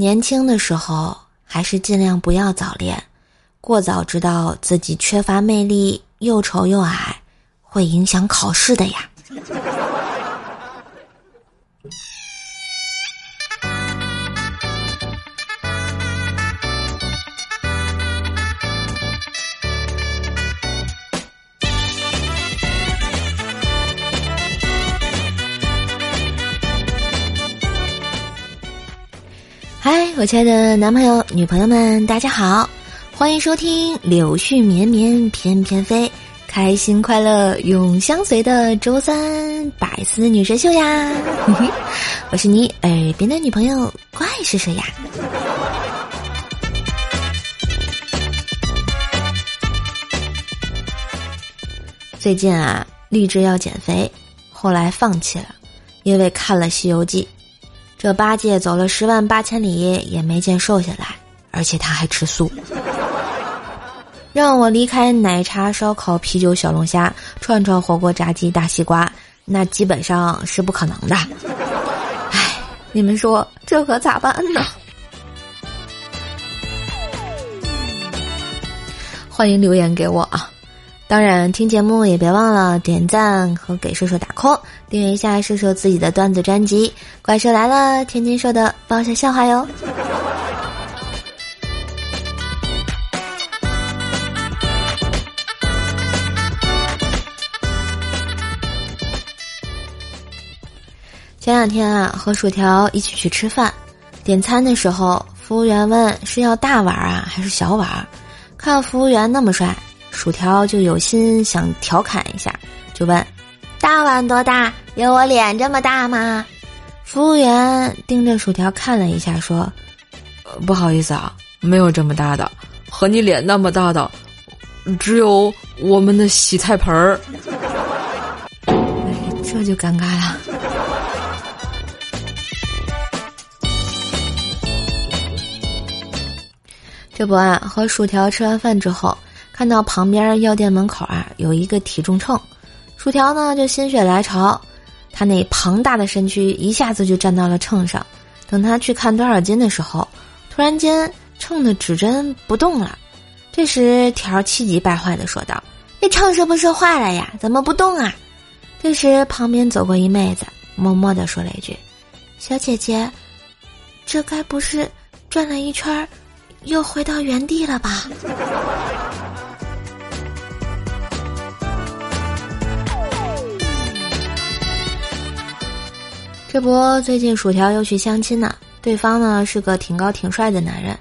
年轻的时候还是尽量不要早恋，过早知道自己缺乏魅力、又丑又矮，会影响考试的呀。嗨，我亲爱的男朋友、女朋友们，大家好，欢迎收听《柳絮绵绵翩翩飞》，开心快乐永相随的周三百思女神秀呀！我是你耳边的女朋友，怪是谁呀？最近啊，立志要减肥，后来放弃了，因为看了《西游记》。这八戒走了十万八千里也没见瘦下来，而且他还吃素。让我离开奶茶、烧烤、啤酒、小龙虾、串串、火锅、炸鸡、大西瓜，那基本上是不可能的。唉，你们说这可咋办呢？欢迎留言给我啊！当然，听节目也别忘了点赞和给射手打 call，订阅一下射手自己的段子专辑《怪兽来了》，天津兽的爆笑笑话哟。前两天啊，和薯条一起去吃饭，点餐的时候，服务员问是要大碗啊还是小碗，看服务员那么帅。薯条就有心想调侃一下，就问：“大碗多大？有我脸这么大吗？”服务员盯着薯条看了一下，说：“呃不好意思啊，没有这么大的，和你脸那么大的，只有我们的洗菜盆儿。”，这就尴尬了。这不啊，和薯条吃完饭之后。看到旁边药店门口啊有一个体重秤，薯条呢就心血来潮，他那庞大的身躯一下子就站到了秤上。等他去看多少斤的时候，突然间秤的指针不动了。这时条气急败坏的说道：“那秤是不是坏了呀？怎么不动啊？”这时旁边走过一妹子，默默的说了一句：“小姐姐，这该不是转了一圈，又回到原地了吧？”这不，最近薯条又去相亲呢。对方呢是个挺高挺帅的男人，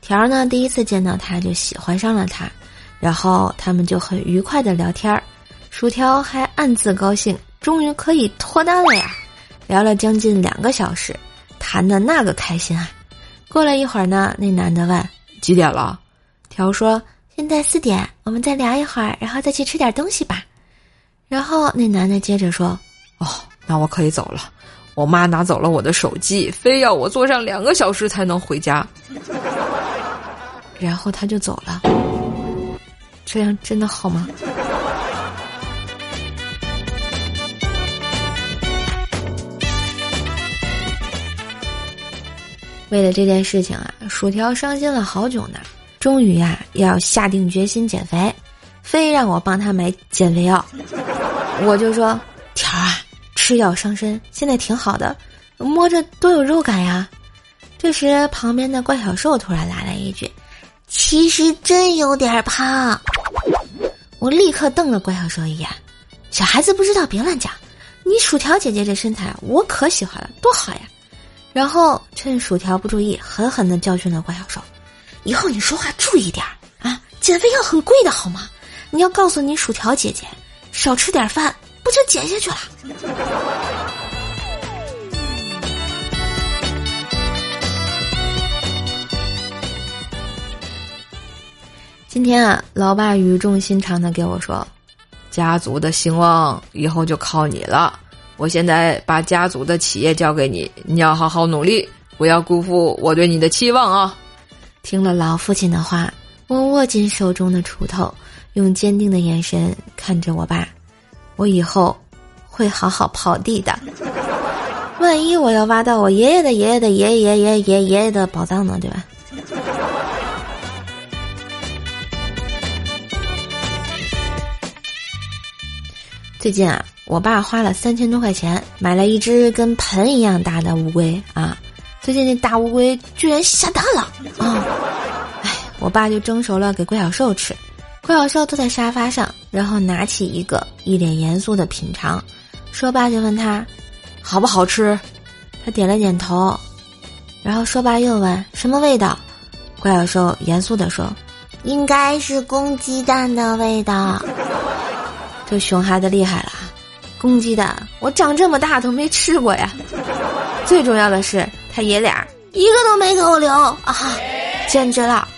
条呢第一次见到他就喜欢上了他，然后他们就很愉快的聊天儿，薯条还暗自高兴，终于可以脱单了呀！聊了将近两个小时，谈的那个开心啊！过了一会儿呢，那男的问几点了，条说现在四点，我们再聊一会儿，然后再去吃点东西吧。然后那男的接着说，哦，那我可以走了。我妈拿走了我的手机，非要我坐上两个小时才能回家，然后他就走了。这样真的好吗？为了这件事情啊，薯条伤心了好久呢。终于呀，要下定决心减肥，非让我帮他买减肥药。我就说条啊。吃药伤身，现在挺好的，摸着多有肉感呀。这时，旁边的怪小兽突然来了一句：“其实真有点胖。”我立刻瞪了怪小兽一眼：“小孩子不知道别乱讲，你薯条姐姐这身材我可喜欢了，多好呀！”然后趁薯条不注意，狠狠的教训了怪小兽：“以后你说话注意点啊，减肥药很贵的好吗？你要告诉你薯条姐姐，少吃点饭。”不就减下去了？今天啊，老爸语重心长的给我说：“家族的兴旺以后就靠你了。我现在把家族的企业交给你，你要好好努力，不要辜负我对你的期望啊！”听了老父亲的话，我握紧手中的锄头，用坚定的眼神看着我爸。我以后会好好刨地的。万一我要挖到我爷爷的爷爷的爷爷爷爷爷爷爷的宝藏呢？对吧？最近啊，我爸花了三千多块钱买了一只跟盆一样大的乌龟啊。最近那大乌龟居然下蛋了啊！哎，我爸就蒸熟了给怪小兽吃。怪小兽坐在沙发上，然后拿起一个，一脸严肃的品尝。说罢就问他，好不好吃？他点了点头。然后说罢又问什么味道？怪小兽严肃地说，应该是公鸡蛋的味道。这熊孩子厉害了，公鸡蛋我长这么大都没吃过呀。最重要的是，他爷俩一个都没给我留啊，简直了！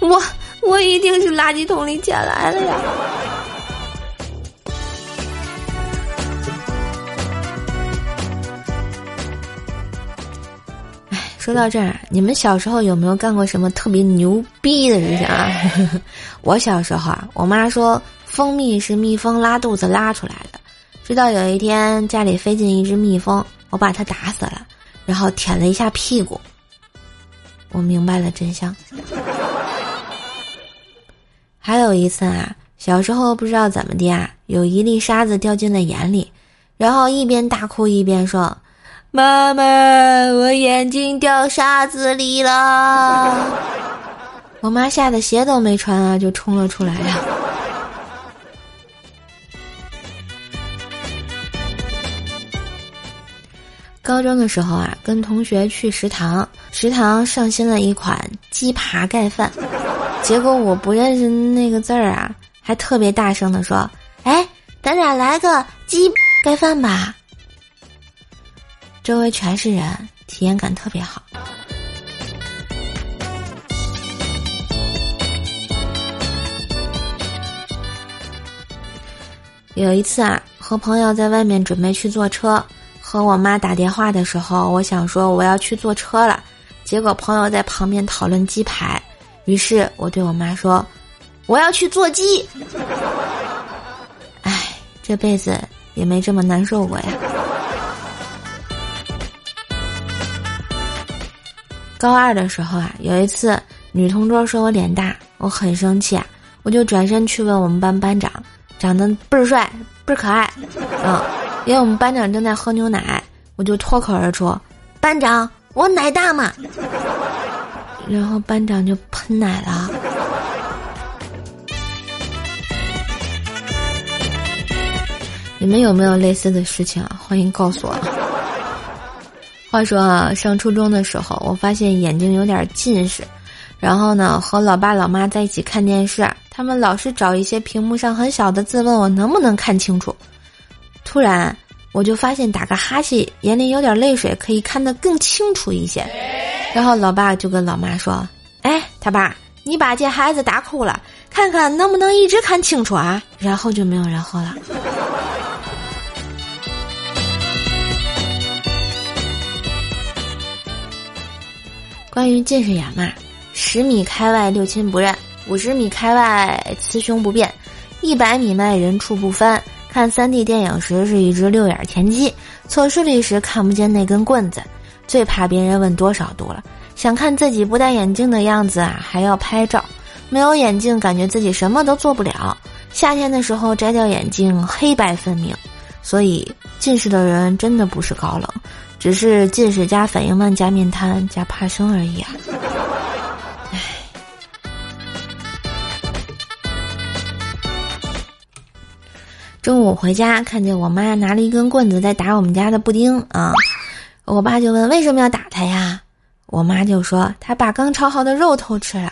我我一定是垃圾桶里捡来的呀。哎，说到这儿，你们小时候有没有干过什么特别牛逼的事情啊？我小时候啊，我妈说。蜂蜜是蜜蜂拉肚子拉出来的，直到有一天家里飞进一只蜜蜂，我把它打死了，然后舔了一下屁股，我明白了真相。还有一次啊，小时候不知道怎么的啊，有一粒沙子掉进了眼里，然后一边大哭一边说：“妈妈，我眼睛掉沙子里了。”我妈吓得鞋都没穿啊，就冲了出来呀。高中的时候啊，跟同学去食堂，食堂上新了一款鸡扒盖饭，结果我不认识那个字儿啊，还特别大声的说：“哎，咱俩来个鸡盖饭吧。”周围全是人，体验感特别好。有一次啊，和朋友在外面准备去坐车。和我妈打电话的时候，我想说我要去坐车了，结果朋友在旁边讨论鸡排，于是我对我妈说：“我要去做鸡。”哎，这辈子也没这么难受过呀。高二的时候啊，有一次女同桌说我脸大，我很生气啊，我就转身去问我们班班长，长得倍儿帅，倍儿可爱，嗯。因为我们班长正在喝牛奶，我就脱口而出：“班长，我奶大吗？”然后班长就喷奶了。你们有没有类似的事情啊？欢迎告诉我。话说啊，上初中的时候，我发现眼睛有点近视，然后呢，和老爸老妈在一起看电视，他们老是找一些屏幕上很小的字，问我能不能看清楚。突然，我就发现打个哈欠，眼里有点泪水，可以看得更清楚一些。然后老爸就跟老妈说：“哎，他爸，你把这孩子打哭了，看看能不能一直看清楚啊？”然后就没有然后了。关于近视眼嘛，十米开外六亲不认，五十米开外雌雄不辨，一百米外人畜不分。看三 D 电影时是一只六眼田鸡，测视力时看不见那根棍子，最怕别人问多少度了。想看自己不戴眼镜的样子啊，还要拍照。没有眼镜，感觉自己什么都做不了。夏天的时候摘掉眼镜，黑白分明。所以近视的人真的不是高冷，只是近视加反应慢加面瘫加怕生而已啊。中午回家，看见我妈拿了一根棍子在打我们家的布丁啊！我爸就问为什么要打他呀？我妈就说他把刚炒好的肉偷吃了。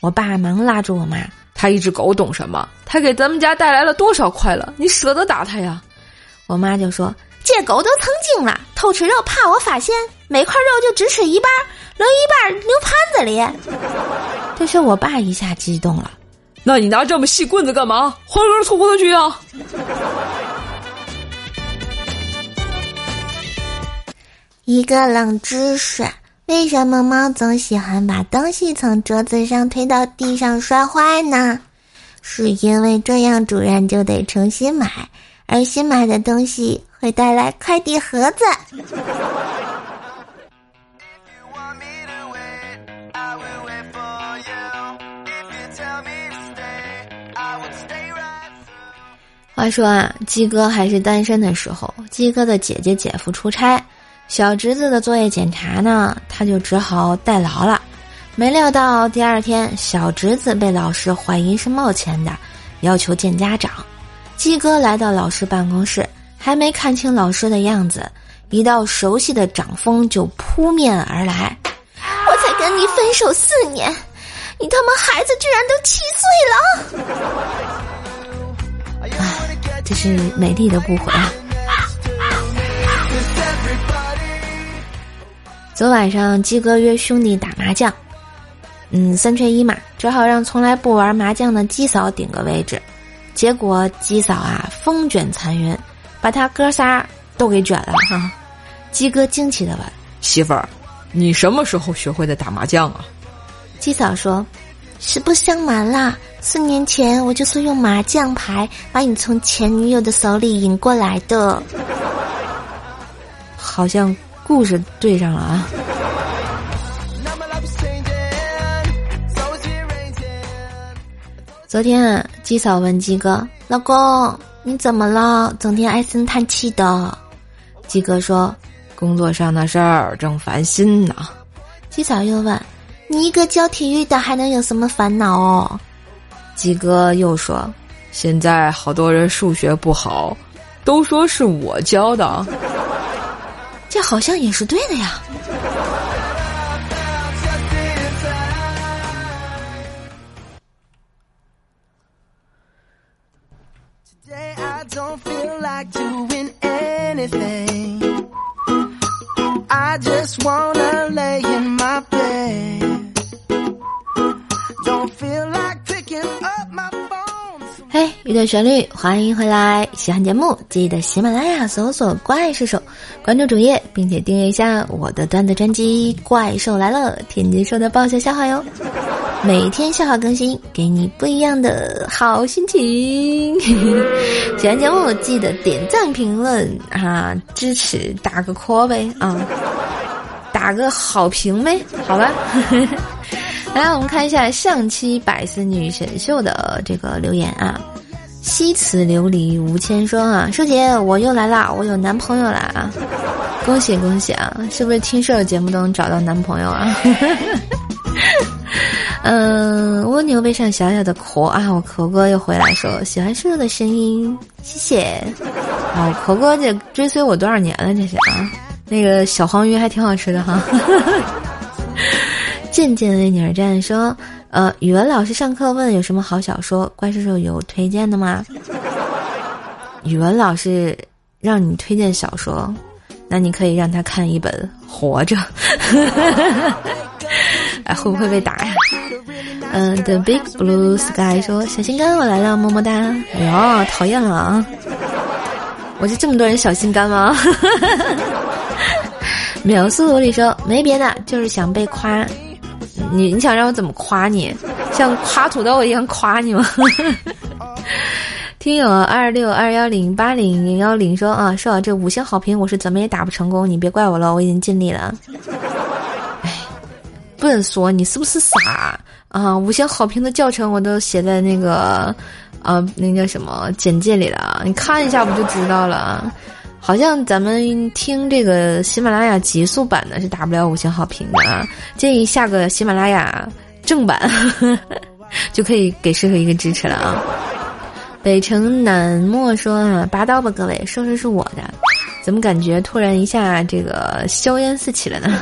我爸忙拉住我妈：“他一只狗懂什么？他给咱们家带来了多少快乐？你舍得打他呀？”我妈就说：“这狗都成精了，偷吃肉怕我发现，每块肉就只吃一半，留一半留盘子里。”这时我爸一下激动了。那你拿这么细棍子干嘛？换根粗的去啊！一个冷知识：为什么猫总喜欢把东西从桌子上推到地上摔坏呢？是因为这样主人就得重新买，而新买的东西会带来快递盒子。话说啊，鸡哥还是单身的时候，鸡哥的姐姐姐夫出差，小侄子的作业检查呢，他就只好代劳了。没料到第二天，小侄子被老师怀疑是冒签的，要求见家长。鸡哥来到老师办公室，还没看清老师的样子，一道熟悉的掌风就扑面而来。我才跟你分手四年，你他妈孩子居然都七岁了！唉，这是美丽的误会啊！昨晚上鸡哥约兄弟打麻将。嗯，三缺一嘛，只好让从来不玩麻将的鸡嫂顶个位置。结果鸡嫂啊，风卷残云，把他哥仨都给卷了哈。鸡哥惊奇的问：“媳妇儿，你什么时候学会的打麻将啊？”鸡嫂说：“实不相瞒啦，四年前我就是用麻将牌把你从前女友的手里赢过来的。”好像故事对上了啊。昨天，鸡嫂问鸡哥：“老公，你怎么了？整天唉声叹气的。”鸡哥说：“工作上的事儿正烦心呢。”鸡嫂又问：“你一个教体育的，还能有什么烦恼哦？”鸡哥又说：“现在好多人数学不好，都说是我教的。”这好像也是对的呀。嘿，一段旋律，欢迎回来！喜欢节目记得喜马拉雅搜索“怪兽手”，关注主页，并且订阅一下我的段子专辑《怪兽来了》，天津说的爆笑笑话哟。每天笑话更新，给你不一样的好心情。喜欢节目记得点赞、评论啊，支持打个 call 呗啊，打个好评呗，好吧。来，我们看一下上期百思女神秀的这个留言啊。西辞琉璃无千霜啊，舒姐我又来啦，我有男朋友啦啊，恭喜恭喜啊！是不是听社节目都能找到男朋友啊？嗯，蜗牛背上小小的壳啊，我壳哥又回来说喜欢叔叔的声音，谢谢。啊，壳哥这追随我多少年了？这是啊，那个小黄鱼还挺好吃的哈。渐渐为你而战说，呃，语文老师上课问有什么好小说，怪叔叔有推荐的吗？语文老师让你推荐小说，那你可以让他看一本《活着》。哎，会不会被打呀？嗯，The Big Blue Sky 说：“小心肝，我来了，么么哒。”哎呦，讨厌了啊！我就这么多人小心肝吗？秒速萝莉说：“没别的，就是想被夸。你你想让我怎么夸你？像夸土豆一样夸你吗？” 听友二六二幺零八零零幺零说：“啊，说这五星好评我是怎么也打不成功，你别怪我了，我已经尽力了。”哎，不能说你是不是傻？啊，五星好评的教程我都写在那个，啊，那叫什么简介里了，你看一下不就知道了？好像咱们听这个喜马拉雅极速版的是打不了五星好评的啊，建议下个喜马拉雅正版 就可以给师傅一个支持了啊。北城南漠说啊，拔刀吧各位，收拾是我的，怎么感觉突然一下这个硝烟四起了呢？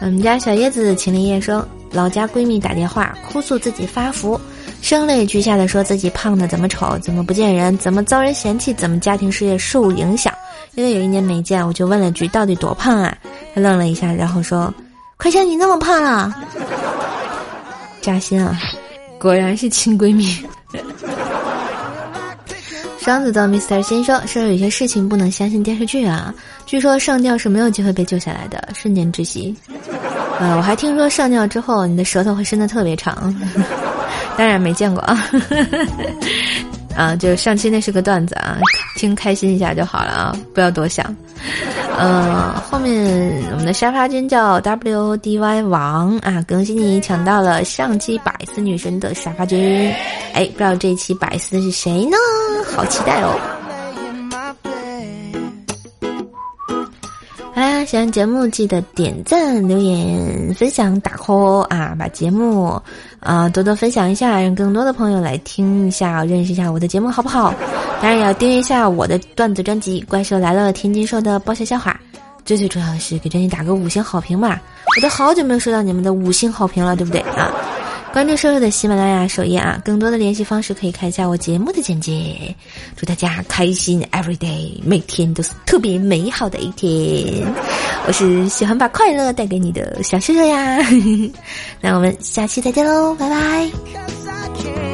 我们家小叶子秦林叶说。老家闺蜜打电话哭诉自己发福，声泪俱下的说自己胖的怎么丑，怎么不见人，怎么遭人嫌弃，怎么家庭事业受影响。因为有一年没见，我就问了句：“到底多胖啊？”他愣了一下，然后说：“快像你那么胖了。”扎心啊！果然是亲闺蜜。双子座 Mr 先生说：“有些事情不能相信电视剧啊，据说上吊是没有机会被救下来的，瞬间窒息。”呃，我还听说上吊之后你的舌头会伸得特别长，当然没见过啊。啊，就是上期那是个段子啊，听开心一下就好了啊，不要多想。嗯，后面我们的沙发君叫 W D Y 王啊，恭喜你抢到了上期百思女神的沙发君。哎，不知道这一期百思是谁呢？好期待哦！喜欢节目记得点赞、留言、分享、打 call 啊，把节目啊多多分享一下，让更多的朋友来听一下，认识一下我的节目，好不好？当然也要订阅一下我的段子专辑《怪兽来了》，天津说的爆笑笑话。最最重要的是给专辑打个五星好评嘛，我都好久没有收到你们的五星好评了，对不对啊？关注瘦瘦的喜马拉雅首页啊，更多的联系方式可以看一下我节目的简介。祝大家开心 every day，每天都是特别美好的一天。我是喜欢把快乐带给你的小秀秀呀，那我们下期再见喽，拜拜。